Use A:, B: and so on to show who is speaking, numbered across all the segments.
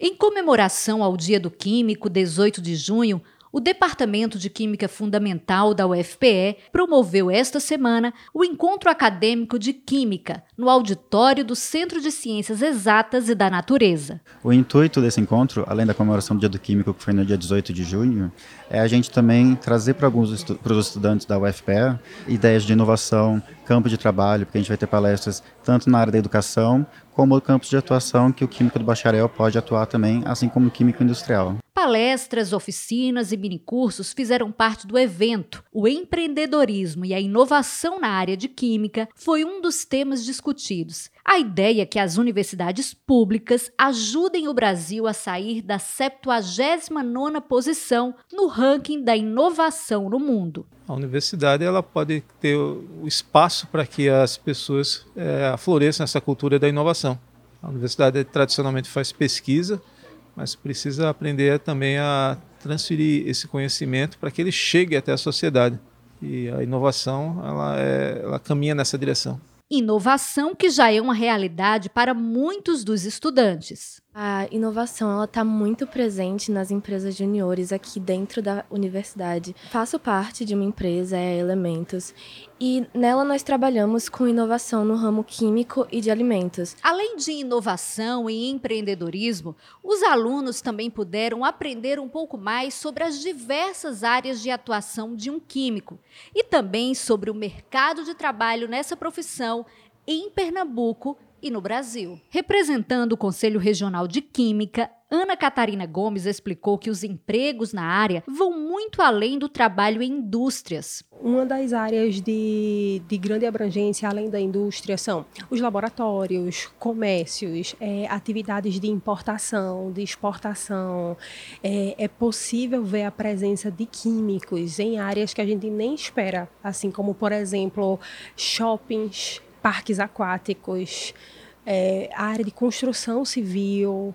A: Em comemoração ao Dia do Químico, 18 de junho, o Departamento de Química Fundamental da UFPE promoveu esta semana o Encontro Acadêmico de Química no auditório do Centro de Ciências Exatas e da Natureza.
B: O intuito desse encontro, além da comemoração do Dia do Químico, que foi no dia 18 de junho, é a gente também trazer para alguns estu os estudantes da UFPE ideias de inovação, campo de trabalho, porque a gente vai ter palestras tanto na área da educação como campos de atuação que o químico do bacharel pode atuar também, assim como o químico industrial.
A: Palestras, oficinas e minicursos fizeram parte do evento. O empreendedorismo e a inovação na área de química foi um dos temas discutidos. A ideia é que as universidades públicas ajudem o Brasil a sair da 79ª posição no ranking da inovação no mundo.
C: A universidade ela pode ter o espaço para que as pessoas é, afloreçam essa cultura da inovação. A universidade tradicionalmente faz pesquisa, mas precisa aprender também a transferir esse conhecimento para que ele chegue até a sociedade. E a inovação ela, é, ela caminha nessa direção.
A: Inovação que já é uma realidade para muitos dos estudantes.
D: A inovação ela está muito presente nas empresas juniores aqui dentro da universidade. Faço parte de uma empresa, é Elementos, e nela nós trabalhamos com inovação no ramo químico e de alimentos.
A: Além de inovação e empreendedorismo, os alunos também puderam aprender um pouco mais sobre as diversas áreas de atuação de um químico e também sobre o mercado de trabalho nessa profissão em Pernambuco e no Brasil. Representando o Conselho Regional de Química, Ana Catarina Gomes explicou que os empregos na área vão muito além do trabalho em indústrias.
E: Uma das áreas de, de grande abrangência, além da indústria, são os laboratórios, comércios, é, atividades de importação, de exportação. É, é possível ver a presença de químicos em áreas que a gente nem espera, assim como, por exemplo, shoppings, parques aquáticos, é, a área de construção civil,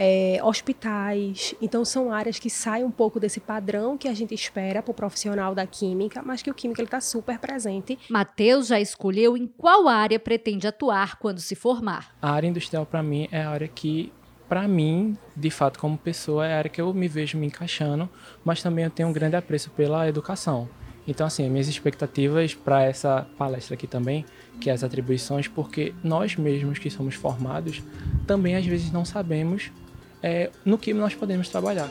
E: é, hospitais. Então, são áreas que saem um pouco desse padrão que a gente espera para o profissional da química, mas que o químico está super presente.
A: Matheus já escolheu em qual área pretende atuar quando se formar.
F: A área industrial, para mim, é a área que para mim, de fato, como pessoa, é a área que eu me vejo me encaixando, mas também eu tenho um grande apreço pela educação. Então, assim, minhas expectativas para essa palestra aqui também, que é as atribuições, porque nós mesmos que somos formados, também às vezes não sabemos é, no que nós podemos trabalhar.